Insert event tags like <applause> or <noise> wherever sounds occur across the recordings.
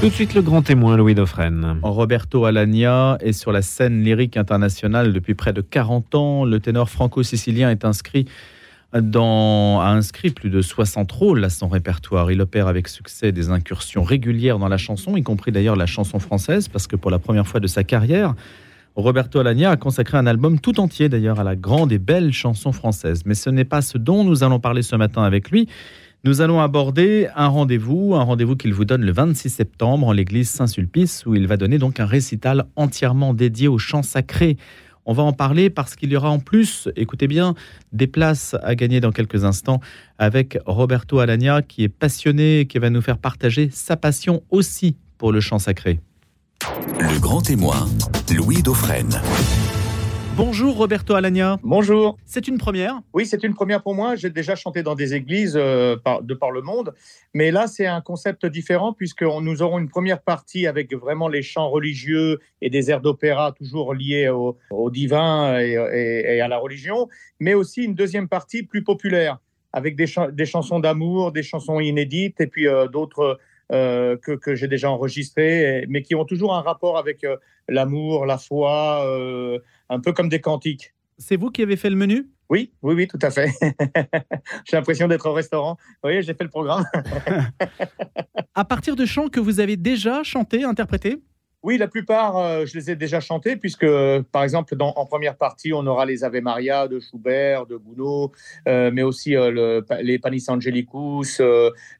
Tout de suite le grand témoin Louis Dauphren. Roberto Alagna est sur la scène lyrique internationale depuis près de 40 ans. Le ténor franco-sicilien est inscrit dans, a inscrit plus de 60 rôles à son répertoire. Il opère avec succès des incursions régulières dans la chanson, y compris d'ailleurs la chanson française, parce que pour la première fois de sa carrière, Roberto Alagna a consacré un album tout entier d'ailleurs à la grande et belle chanson française. Mais ce n'est pas ce dont nous allons parler ce matin avec lui. Nous allons aborder un rendez-vous, un rendez-vous qu'il vous donne le 26 septembre en l'église Saint-Sulpice, où il va donner donc un récital entièrement dédié au chant sacré. On va en parler parce qu'il y aura en plus, écoutez bien, des places à gagner dans quelques instants avec Roberto Alagna, qui est passionné et qui va nous faire partager sa passion aussi pour le chant sacré. Le grand témoin, Louis Dauphren. Bonjour Roberto Alagna. Bonjour. C'est une première Oui, c'est une première pour moi. J'ai déjà chanté dans des églises euh, de par le monde, mais là c'est un concept différent puisque nous aurons une première partie avec vraiment les chants religieux et des airs d'opéra toujours liés au, divin et, à la religion, mais aussi une deuxième partie plus populaire avec des, chansons d'amour, des chansons inédites et puis euh, d'autres euh, que, j'ai déjà enregistrées, mais qui ont toujours un rapport avec l'amour, la foi un peu comme des cantiques. C'est vous qui avez fait le menu? Oui, oui, oui, tout à fait. <laughs> j'ai l'impression d'être au restaurant. Oui, j'ai fait le programme. <laughs> à partir de chants que vous avez déjà chantés, interprétés? Oui, la plupart, euh, je les ai déjà chantés, puisque, par exemple, dans, en première partie, on aura les Ave Maria de Schubert, de Gounod, euh, mais aussi euh, le, les Panis Angelicus,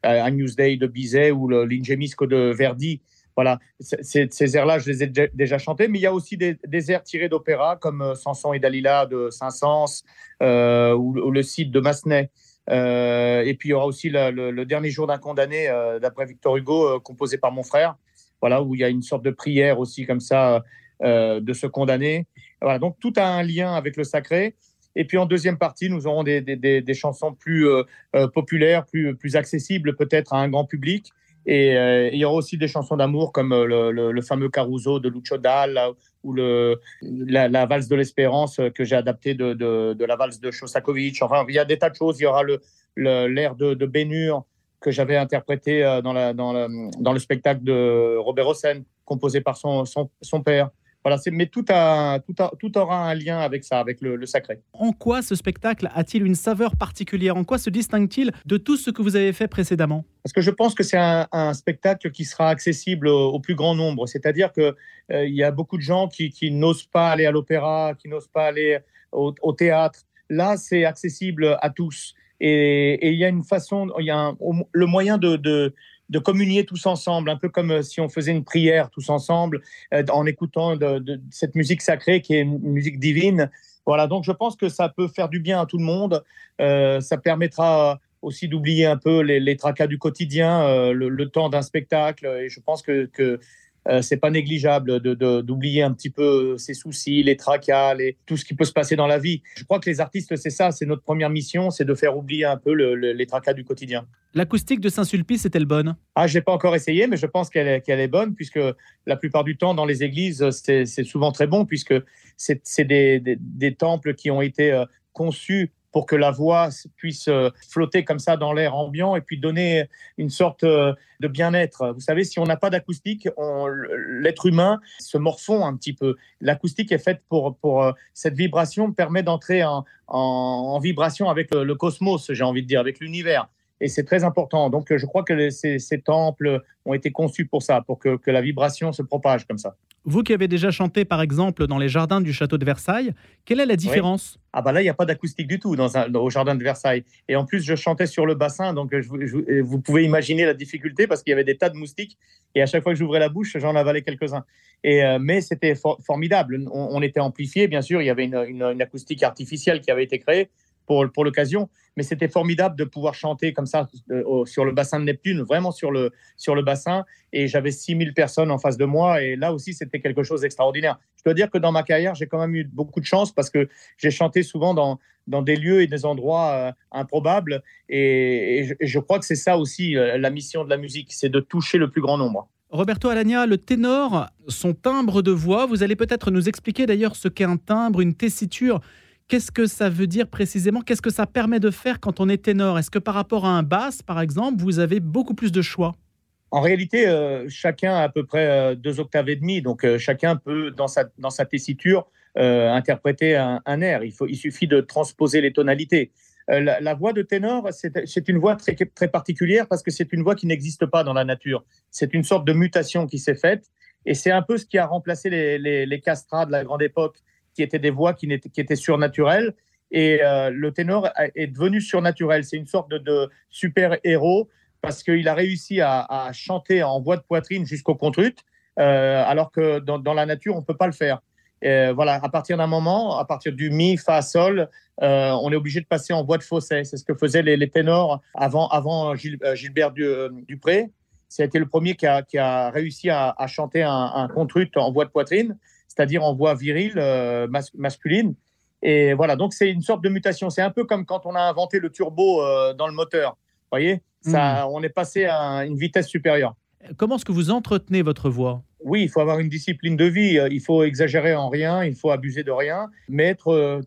Agnus Dei de Bizet ou l'Ingemisco de Verdi. Voilà, ces airs-là, je les ai déjà chantés, mais il y a aussi des, airs tirés d'opéra comme euh, Samson et Dalila de Saint-Saëns euh, ou, le Cid de Massenet. Euh, et puis il y aura aussi le, dernier jour d'un condamné, d'après Victor Hugo, composé par mon frère. Voilà, où il y a une sorte de prière aussi comme ça de ce condamné. Voilà, donc tout a un lien avec le sacré. Et puis en deuxième partie, nous aurons des, chansons plus populaires, plus accessibles peut-être à un grand public. Et euh, il y aura aussi des chansons d'amour comme euh, le, fameux Caruso de Lucio Dalla ou la, valse de l'espérance que j'ai adapté de, la valse de Shostakovich. Enfin, il y a des tas de choses. Il y aura l'air de, de Bénur que j'avais interprété euh, dans, le spectacle de Robert Hossein, composé par son père. Voilà, mais tout, a, tout, tout, aura un lien avec ça, avec le, sacré. En quoi ce spectacle a-t-il une saveur particulière? En quoi se distingue-t-il de tout ce que vous avez fait précédemment? Parce que je pense que c'est un, spectacle qui sera accessible au, plus grand nombre. C'est-à-dire qu'il euh, y a beaucoup de gens qui, n'osent pas aller à l'opéra, qui n'osent pas aller au, théâtre. Là, c'est accessible à tous. Et, il y a une façon, il y a le moyen de de communier tous ensemble, un peu comme euh, si on faisait une prière tous ensemble euh, en écoutant de, cette musique sacrée qui est une musique divine. Voilà, donc je pense que ça peut faire du bien à tout le monde. Euh, ça permettra aussi d'oublier un peu les, tracas du quotidien, le, temps d'un spectacle. Et je pense que euh, c'est pas négligeable d'oublier un petit peu ses soucis, les tracas, tout ce qui peut se passer dans la vie. Je crois que les artistes, c'est ça, c'est notre première mission, c'est de faire oublier un peu les tracas du quotidien. L'acoustique de Saint-Sulpice est-elle bonne? Ah, j'ai pas encore essayé, mais je pense qu'elle est, est, bonne, puisque la plupart du temps, dans les églises, c'est souvent très bon, puisque c'est des, des, temples qui ont été euh, conçus pour que la voix puisse euh, flotter comme ça dans l'air ambiant et puis donner une sorte euh, de bien-être. Vous savez, si on n'a pas d'acoustique, l'être humain se morfond un petit peu. L'acoustique est faite pour, pour euh, cette vibration permet d'entrer en, en, vibration avec le cosmos, j'ai envie de dire, avec l'univers et c'est très important. Donc, je crois que ces, temples ont été conçus pour ça, pour que, la vibration se propage comme ça. Vous qui avez déjà chanté, par exemple, dans les jardins du château de Versailles, quelle est la différence? Ah bah là, il n'y a pas d'acoustique du tout dans, un, au jardin de Versailles. Et en plus, je chantais sur le bassin, donc vous pouvez imaginer la difficulté parce qu'il y avait des tas de moustiques. Et à chaque fois que j'ouvrais la bouche, j'en avalais quelques-uns. Et, euh, mais c'était formidable. On, était amplifié, bien sûr. Il y avait une acoustique artificielle qui avait été créée pour, pour l'occasion. Mais c'était formidable de pouvoir chanter comme ça euh, sur le bassin de Neptune, vraiment sur le, sur le bassin. Et j'avais 6000 personnes en face de moi. Et là aussi, c'était quelque chose d'extraordinaire. Je dois dire que dans ma carrière, j'ai quand même eu beaucoup de chance parce que j'ai chanté souvent dans, dans des lieux et des endroits euh, improbables. Et, je, crois que c'est ça aussi euh, la mission de la musique, c'est de toucher le plus grand nombre. Roberto Alagna, le ténor, son timbre de voix, vous allez peut-être nous expliquer d'ailleurs ce qu'est un timbre, une tessiture. Qu'est-ce que ça veut dire précisément? Qu'est-ce que ça permet de faire quand on est ténor? Est-ce que par rapport à un basse, par exemple, vous avez beaucoup plus de choix? En réalité, euh, chacun a à peu près euh, deux octaves et demi, donc euh, chacun peut, dans sa, dans sa tessiture, interpréter un, air. Il, faut, il suffit de transposer les tonalités. La, voix de ténor, c'est une voix très, très particulière parce que c'est une voix qui n'existe pas dans la nature. C'est une sorte de mutation qui s'est faite et c'est un peu ce qui a remplacé les, les, les de la grande époque, qui étaient des voix qui, étaient, surnaturelles. Et le ténor est devenu surnaturel. C'est une sorte de, super-héros parce qu'il a réussi à, chanter en voix de poitrine jusqu'au contrut, euh, alors que dans, la nature, on ne peut pas le faire. voilà, à partir d'un moment, à partir du mi, fa, sol, euh, on est obligé de passer en voix de fausset. C'est ce que faisaient les, ténors avant, euh, Gilbert Dupré. C'était le premier qui a, réussi à, chanter un, un, en voix de poitrine, c'est-à-dire en voix virile, masculine. Et voilà, donc c'est une sorte de mutation. C'est un peu comme quand on a inventé le turbo dans le moteur. Vous voyez? Ça, hmm. On est passé à une vitesse supérieure. Comment est-ce que vous entretenez votre voix? Oui, il faut avoir une discipline de vie. Il faut exagérer en rien, il faut abuser de rien, mais être euh,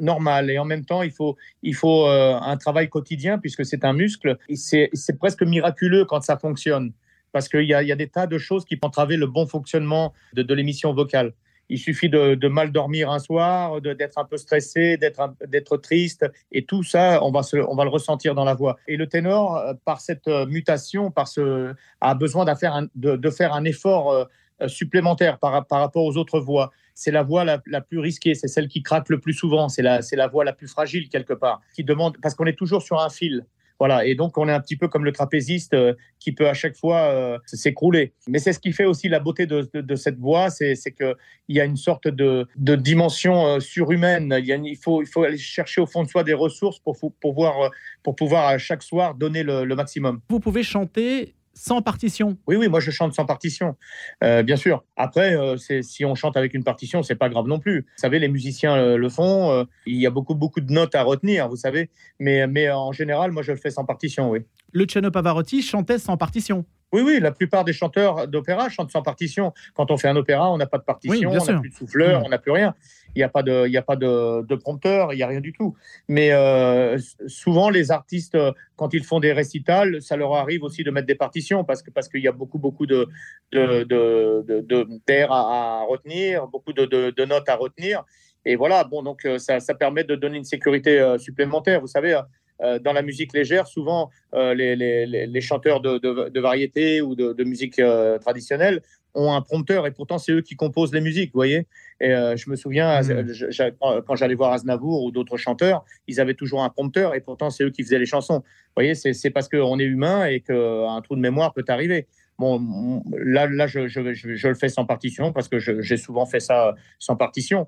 normal. Et en même temps, il faut, il faut euh, un travail quotidien puisque c'est un muscle. C'est presque miraculeux quand ça fonctionne parce qu'il y, y, a des tas de choses qui peuvent entraver le bon fonctionnement de l'émission vocale. Il suffit de, mal dormir un soir, d'être un peu stressé, d'être triste, et tout ça, on va, on va le ressentir dans la voix. Et le ténor, euh, par cette euh, mutation, par ce, a besoin de faire un, de, faire un effort euh, supplémentaire par, par rapport aux autres voix. C'est la voix la, la plus risquée, c'est celle qui craque le plus souvent, c'est la, la voix la plus fragile quelque part, qui demande, parce qu'on est toujours sur un fil. Voilà, et donc on est un petit peu comme le trapéziste euh, qui peut à chaque fois euh, s'écrouler. Mais c'est ce qui fait aussi la beauté de, cette voix, c'est qu'il y a une sorte de, dimension euh, surhumaine. Il, faut, aller chercher au fond de soi des ressources pour, pouvoir, pour pouvoir à chaque soir donner le maximum. Vous pouvez chanter sans partition. Oui, oui, moi je chante sans partition, euh, bien sûr. Après, euh, si on chante avec une partition, c'est pas grave non plus. Vous savez, les musiciens euh, le font. il y a beaucoup, beaucoup de notes à retenir, vous savez. Mais, mais en général, moi je le fais sans partition, oui. Luciano Pavarotti chantait sans partition. Oui, oui, la plupart des chanteurs d'opéra chantent sans partition. Quand on fait un opéra, on n'a pas de partition, on n'a plus de souffleur, mm. on n'a plus rien. Il n'y a pas de, il y a pas de, prompteur, il n'y a rien du tout. Mais euh, souvent, les artistes, quand ils font des récitals, ça leur arrive aussi de mettre des partitions parce que parce qu'il y a beaucoup beaucoup de d'air à, retenir, beaucoup de, notes à retenir. Et voilà, bon, donc euh, ça, ça permet de donner une sécurité euh, supplémentaire. Vous savez, euh, dans la musique légère, souvent euh, les, les, les, chanteurs de, de, de, variété ou de, de musique euh, traditionnelle ont un prompteur et pourtant c'est eux qui composent les musiques, vous voyez. Et je me souviens mmh. quand j'allais voir Aznavour ou d'autres chanteurs, ils avaient toujours un prompteur et pourtant c'est eux qui faisaient les chansons. Vous voyez, c'est parce qu'on est humain et qu'un trou de mémoire peut arriver. Bon, là, là je, je, je, le fais sans partition parce que j'ai souvent fait ça sans partition.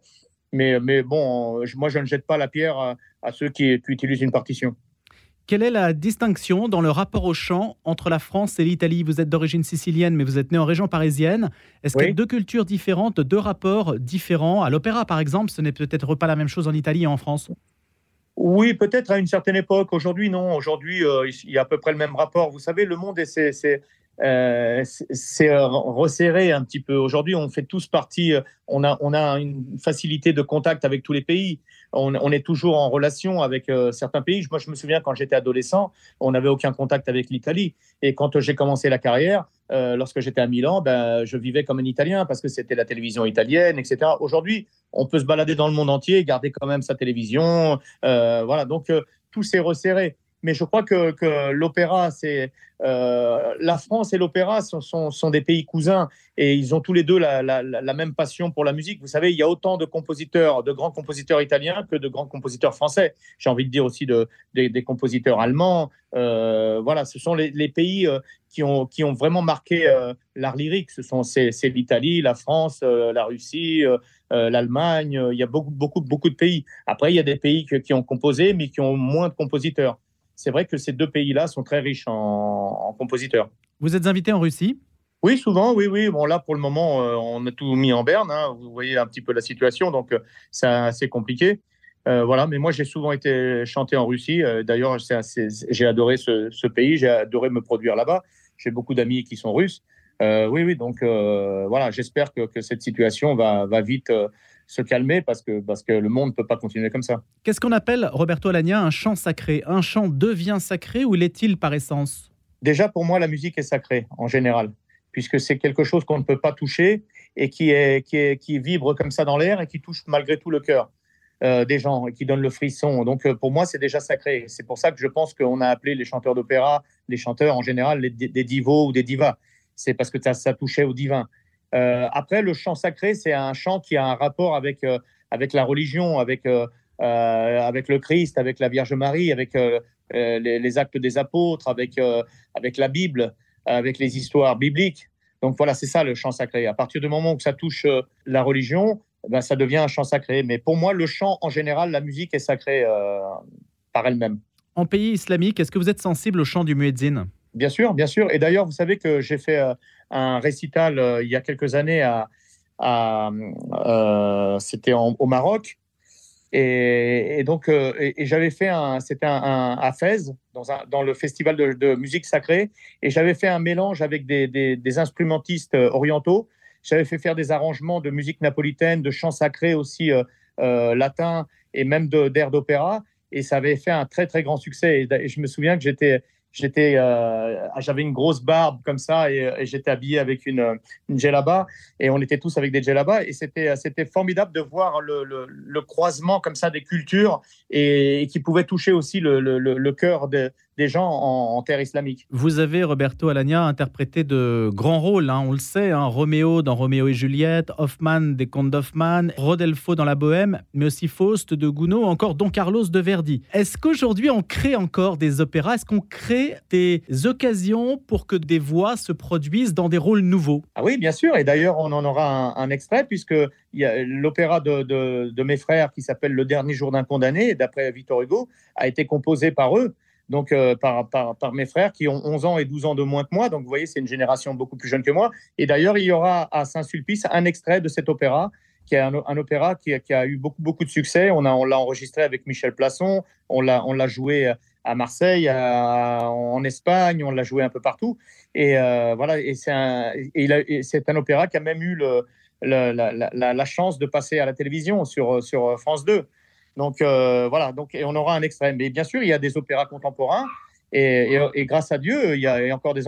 Mais, mais bon, moi, je ne jette pas la pierre à, ceux qui, utilisent une partition. Quelle est la distinction dans le rapport au chant entre la France et l'Italie? Vous êtes d'origine sicilienne, mais vous êtes né en région parisienne. Est-ce qu'il y a deux cultures différentes, deux rapports différents? À l'opéra, par exemple, ce n'est peut-être pas la même chose en Italie et en France? Oui, peut-être à une certaine époque. Aujourd'hui, non. Aujourd'hui, euh, il y a à peu près le même rapport. Vous savez, le monde, c'est euh, euh, resserré un petit peu. Aujourd'hui, on fait tous partie, on a, on a une facilité de contact avec tous les pays. On, est toujours en relation avec certains pays. Moi, je me souviens quand j'étais adolescent, on n'avait aucun contact avec l'Italie. Et quand j'ai commencé la carrière, lorsque j'étais à Milan, ben, je vivais comme un Italien parce que c'était la télévision italienne, etc. Aujourd'hui, on peut se balader dans le monde entier garder quand même sa télévision. voilà, donc tout s'est resserré mais je crois que, l'opéra, c'est euh, la France et l'opéra sont, des pays cousins et ils ont tous les deux la, même passion pour la musique. Vous savez, il y a autant de compositeurs, de grands compositeurs italiens que de grands compositeurs français. J'ai envie de dire aussi de, des, compositeurs allemands. Euh, voilà, ce sont les, pays euh, qui, ont, vraiment marqué l'art lyrique. Ce sont c'est, l'Italie, la France, la Russie. l'Allemagne, il y a beaucoup, beaucoup, beaucoup de pays. Après, il y a des pays qui ont composé, mais qui ont moins de compositeurs c'est vrai que ces deux pays-là sont très riches en, compositeurs. Vous êtes invité en Russie? Oui, souvent, oui, oui. Bon, là, pour le moment, euh, on a tout mis en berne. Hein. Vous voyez un petit peu la situation, donc euh, c'est assez compliqué. Euh, voilà, mais moi, j'ai souvent été chanté en Russie. D'ailleurs, j'ai adoré ce, pays, j'ai adoré me produire là-bas. J'ai beaucoup d'amis qui sont russes. oui, oui, donc voilà, j'espère que, cette situation va, va vite se calmer parce que, parce que le monde ne peut pas continuer comme ça. Qu'est-ce qu'on appelle, Roberto Alagna, un chant sacré? Un chant devient sacré ou l'est-il par essence? Déjà, pour moi, la musique est sacrée en général, puisque c'est quelque chose qu'on ne peut pas toucher et qui, est, qui, est, qui vibre comme ça dans l'air et qui touche malgré tout le cœur. Euh, des gens et qui donne le frisson. Donc euh, pour moi, c'est déjà sacré. C'est pour ça que je pense qu'on a appelé les chanteurs d'opéra, les chanteurs en général, des divos ou des divas. C'est parce que ça, ça touchait au divin. Euh, après, le chant sacré, c'est un chant qui a un rapport avec, avec la religion, avec, avec le Christ, avec la Vierge Marie, avec les, les, actes des apôtres, avec, avec la Bible, avec les histoires bibliques. Donc voilà, c'est ça le chant sacré. À partir du moment où ça touche la religion, ben, ça devient un chant sacré. Mais pour moi, le chant, en général, la musique est sacrée euh, par elle-même. En pays islamique, est-ce que vous êtes sensible au chant du muezzin? Bien sûr, bien sûr. Et d'ailleurs, vous savez que j'ai fait euh, un récital euh, il y a quelques années à, c'était au Maroc. Et, donc, et, j'avais fait un, c'était un, à Fès, dans, dans le festival de, musique sacrée, et j'avais fait un mélange avec des, instrumentistes orientaux j'avais fait faire des arrangements de musique napolitaine, de chants sacrés aussi euh, euh, latins et même d'air d'opéra. Et ça avait fait un très, très grand succès. Et, je me souviens que j'étais j'étais, euh, j'avais une grosse barbe comme ça et, j'étais habillé avec une, une djellaba et on était tous avec des djellabas et c'était, c'était formidable de voir le, le, croisement comme ça des cultures et, qui pouvait toucher aussi le, le cœur de, des gens en, terre islamique. Vous avez, Roberto Alagna, interprété de grands rôles, hein, on le sait, hein, Roméo dans Roméo et Juliette, Hoffmann des Contes d'Hoffmann, Rodelfo dans La Bohème, mais aussi Faust de Gounod, encore Don Carlos de Verdi. Est-ce qu'aujourd'hui on crée encore des opéras? Est-ce qu'on crée des occasions pour que des voix se produisent dans des rôles nouveaux? Ah oui, bien sûr, et d'ailleurs on en aura un, extrait puisque l'opéra de, de, mes frères qui s'appelle Le dernier jour d'un condamné, d'après Victor Hugo, a été composé par eux donc euh, par, par, par, mes frères qui ont 11 ans et 12 ans de moins que moi. Donc vous voyez, c'est une génération beaucoup plus jeune que moi. Et d'ailleurs, il y aura à Saint-Sulpice un extrait de cet opéra, qui est un, opéra qui, qui, a eu beaucoup, beaucoup de succès. On, a, on l'a enregistré avec Michel Plasson, on l'a, l'a joué à Marseille, en Espagne, on l'a joué un peu partout. Et euh, voilà, et c'est un, un opéra qui a même eu la, la, la, chance de passer à la télévision sur, sur France 2. Donc euh, voilà, donc, et on aura un extrême. Mais bien sûr, il y a des opéras contemporains. Et, grâce à Dieu, il y a encore des,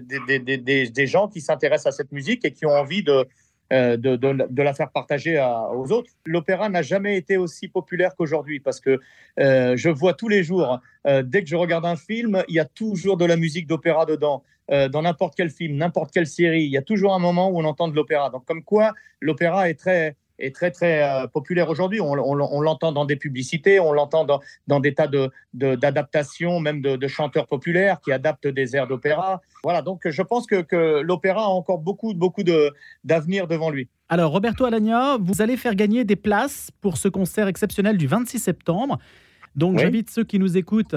des, des, gens qui s'intéressent à cette musique et qui ont envie de, euh, de, de, la faire partager aux autres. L'opéra n'a jamais été aussi populaire qu'aujourd'hui parce que euh, je vois tous les jours, dès que je regarde un film, il y a toujours de la musique d'opéra dedans. dans n'importe quel film, n'importe quelle série, il y a toujours un moment où on entend de l'opéra. Donc comme quoi, l'opéra est très, est très très euh, populaire aujourd'hui. On, l'entend dans des publicités, on l'entend dans, dans, des tas d'adaptations, de, même de, chanteurs populaires qui adaptent des airs d'opéra. Voilà, donc je pense que, que l'opéra a encore beaucoup, beaucoup d'avenir devant lui. Alors, Roberto Alagna, vous allez faire gagner des places pour ce concert exceptionnel du 26 septembre. Donc, j'invite ceux qui nous écoutent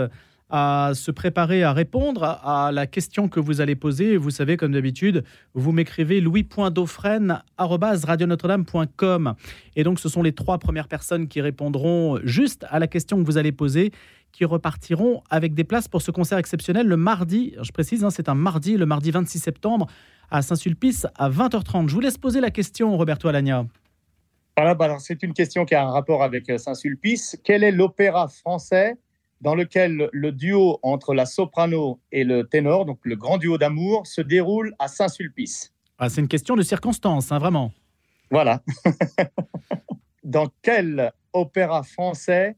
à se préparer à répondre à la question que vous allez poser. Vous savez, comme d'habitude, vous m'écrivez louis.dauphren.com. Et donc, ce sont les trois premières personnes qui répondront juste à la question que vous allez poser qui repartiront avec des places pour ce concert exceptionnel le mardi. Je précise, hein, c'est un mardi, le mardi 26 septembre à Saint-Sulpice à 20h30. Je vous laisse poser la question, Roberto Alagna. Voilà, bah c'est une question qui a un rapport avec euh, Saint-Sulpice. Quel est l'opéra français dans lequel le duo entre la soprano et le ténor, donc le grand duo d'amour, se déroule à Saint-Sulpice. Ah, c'est une question de circonstance, hein, vraiment. Voilà. <laughs> dans quel opéra français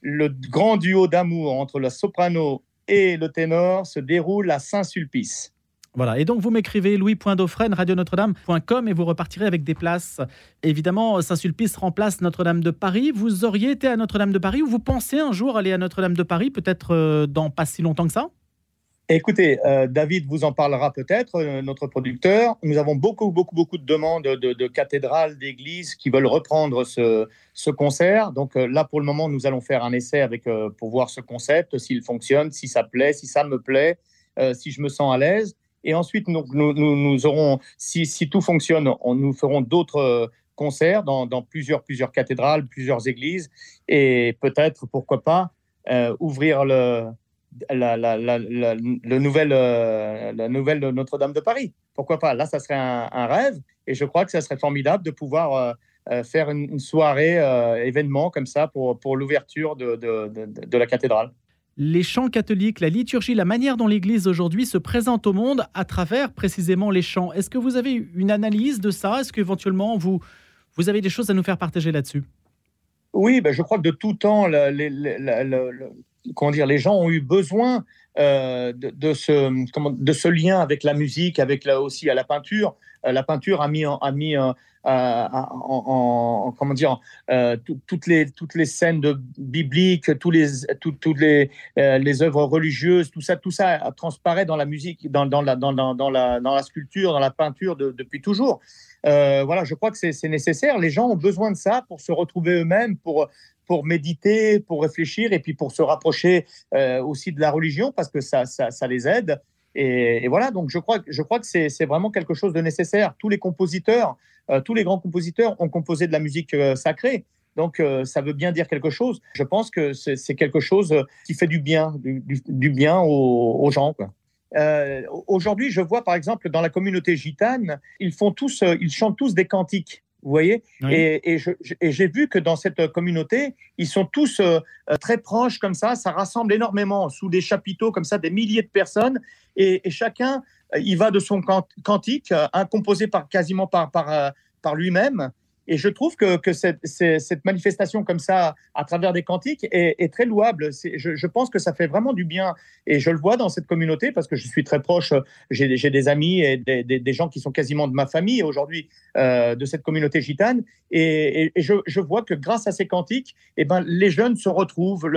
le grand duo d'amour entre la soprano et le ténor se déroule à Saint-Sulpice? Voilà, et donc vous m'écrivez louis.dauphren, radionotre-dame.com et vous repartirez avec des places. Évidemment, Saint-Sulpice remplace Notre-Dame de Paris. Vous auriez été à Notre-Dame de Paris ou vous pensez un jour aller à Notre-Dame de Paris, peut-être euh, dans pas si longtemps que ça? Écoutez, euh, David vous en parlera peut-être, euh, notre producteur. Nous avons beaucoup, beaucoup, beaucoup de demandes de, cathédrales, d'églises qui veulent reprendre ce, ce concert. Donc là, pour le moment, nous allons faire un essai avec, pour voir ce concept, s'il fonctionne, si ça plaît, si ça me plaît, si je me sens à l'aise. Et ensuite, nous, nous, aurons, si, tout fonctionne, on, nous ferons d'autres euh, concerts dans, plusieurs, cathédrales, plusieurs églises, et peut-être, pourquoi pas, euh, ouvrir le, la, la, la, euh, nouvelle Notre-Dame de Paris. Pourquoi pas? Là, ça serait un, rêve, et je crois que ça serait formidable de pouvoir faire une, soirée événement comme ça pour, pour l'ouverture de, de la cathédrale. Les chants catholiques, la liturgie, la manière dont l'Église aujourd'hui se présente au monde à travers précisément les chants. Est-ce que vous avez une analyse de ça? Est-ce qu'éventuellement vous, vous avez des choses à nous faire partager là-dessus? Oui, ben je crois que de tout temps, comment dire, les gens ont eu besoin euh, de, ce, comment, de ce lien avec la musique, avec là aussi à la peinture. Euh, la peinture a mis, a mis en, comment dire, euh, toutes, les, toutes les scènes de, bibliques, tous les, toutes les, euh, les œuvres religieuses, tout ça, tout ça transparaît dans la musique, dans, dans, la, dans, la, dans la sculpture, dans la peinture depuis toujours. Euh, voilà, je crois que c'est nécessaire. Les gens ont besoin de ça pour se retrouver eux-mêmes, pour, pour méditer, pour réfléchir et puis pour se rapprocher aussi de la religion parce que ça, ça, les aide. Et, voilà, donc je crois, je crois que c'est vraiment quelque chose de nécessaire. Tous les compositeurs, euh, tous les grands compositeurs ont composé de la musique euh, sacrée. Donc euh, ça veut bien dire quelque chose. Je pense que c'est quelque chose qui fait du bien, du, bien aux, gens. Aujourd'hui, je vois par exemple dans la communauté gitane, ils font tous, ils chantent tous des cantiques. Vous voyez? Et, j'ai vu que dans cette communauté, ils sont tous euh, euh, très proches comme ça. Ça rassemble énormément sous des chapiteaux comme ça, des milliers de personnes. Et, chacun, euh, il va de son cantique, un composé par, quasiment par, par, par lui-même. Et je trouve que, cette, manifestation comme ça, à travers des cantiques, est, très louable. Je, pense que ça fait vraiment du bien. Et je le vois dans cette communauté parce que je suis très proche. J'ai des amis et des, gens qui sont quasiment de ma famille aujourd'hui, euh, de cette communauté gitane. Et, je, vois que grâce à ces cantiques, eh ben, les jeunes se retrouvent.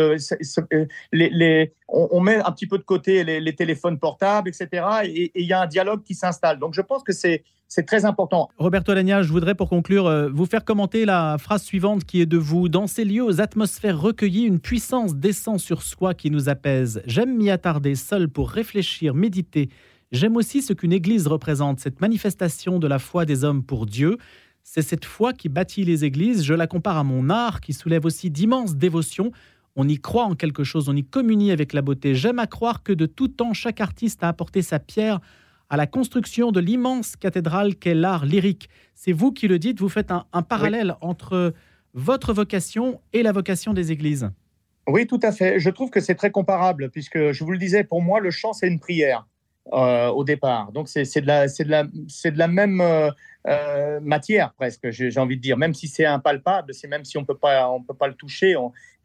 Les, on, met un petit peu de côté les téléphones portables, etc. Et il y a un dialogue qui s'installe. Donc je pense que c'est c'est très important. Roberto Alagna, je voudrais pour conclure euh, vous faire commenter la phrase suivante qui est de vous. Dans ces lieux aux atmosphères recueillies, une puissance descend sur soi qui nous apaise. J'aime m'y attarder seul pour réfléchir, méditer. J'aime aussi ce qu'une église représente, cette manifestation de la foi des hommes pour Dieu. C'est cette foi qui bâtit les églises. Je la compare à mon art qui soulève aussi d'immenses dévotions. On y croit en quelque chose, on y communie avec la beauté. J'aime à croire que de tout temps, chaque artiste a apporté sa pierre à la construction de l'immense cathédrale qu'est l'art lyrique. C'est vous qui le dites, vous faites un, parallèle entre votre vocation et la vocation des églises. Oui, tout à fait. Je trouve que c'est très comparable, puisque je vous le disais, pour moi, le chant, c'est une prière. Euh, au départ. Donc c'est de, la, de, la, de la même euh, euh, matière presque, j'ai envie de dire, même si c'est impalpable, c'est même si on peut pas, on peut pas le toucher,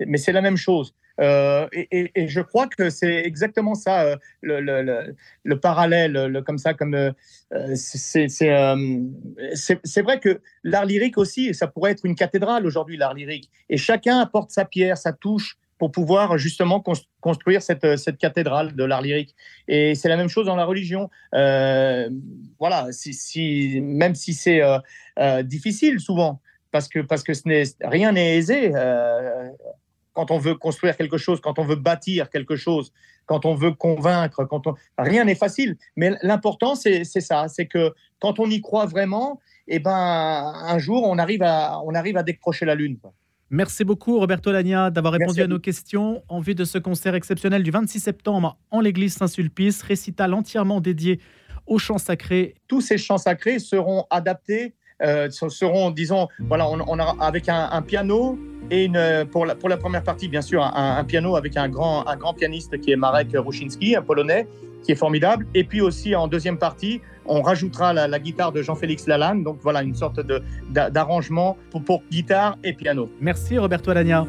mais c'est la même chose. Et, et, je crois que c'est exactement ça, le, le, le, parallèle, comme ça, comme c'est vrai que l'art lyrique aussi, ça pourrait être une cathédrale aujourd'hui, l'art lyrique, et chacun apporte sa pierre, sa touche pour pouvoir justement construire cette, cette cathédrale de l'art lyrique. Et c'est la même chose dans la religion. Euh, voilà, si, même si c'est euh, euh, difficile souvent, parce que, parce que ce rien n'est aisé. Quand on veut construire quelque chose, quand on veut bâtir quelque chose, quand on veut convaincre, quand on... rien n'est facile. Mais l'important, c'est, ça, c'est que quand on y croit vraiment, et eh ben, un jour, on arrive à, on arrive à décrocher la lune. Merci beaucoup Roberto Lagna d'avoir répondu à, nos questions en vue de ce concert exceptionnel du 26 septembre en l'église Saint-Sulpice, récital entièrement dédié aux chants sacrés. Tous ces chants sacrés seront adaptés, euh, seront, disons, voilà, on, avec un, piano et une, pour, la, pour la première partie, bien sûr, un, piano avec un grand, un grand pianiste qui est Marek Ruchinski, un polonais, qui est formidable. Et puis aussi en deuxième partie, on rajoutera la, guitare de Jean-Félix Lalanne. Donc voilà, une sorte d'arrangement pour, pour, guitare et piano. Merci Roberto Alagna.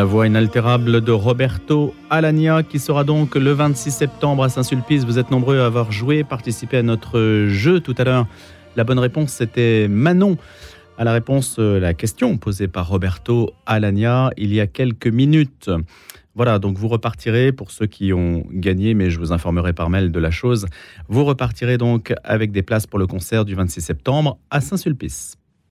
La voix inaltérable de Roberto Alagna qui sera donc le 26 septembre à Saint-Sulpice. Vous êtes nombreux à avoir joué, participé à notre jeu tout à l'heure. La bonne réponse c'était Manon. À la réponse, euh, la question posée par Roberto Alagna il y a quelques minutes. Voilà, donc vous repartirez pour ceux qui ont gagné, mais je vous informerai par mail de la chose. Vous repartirez donc avec des places pour le concert du 26 septembre à Saint-Sulpice.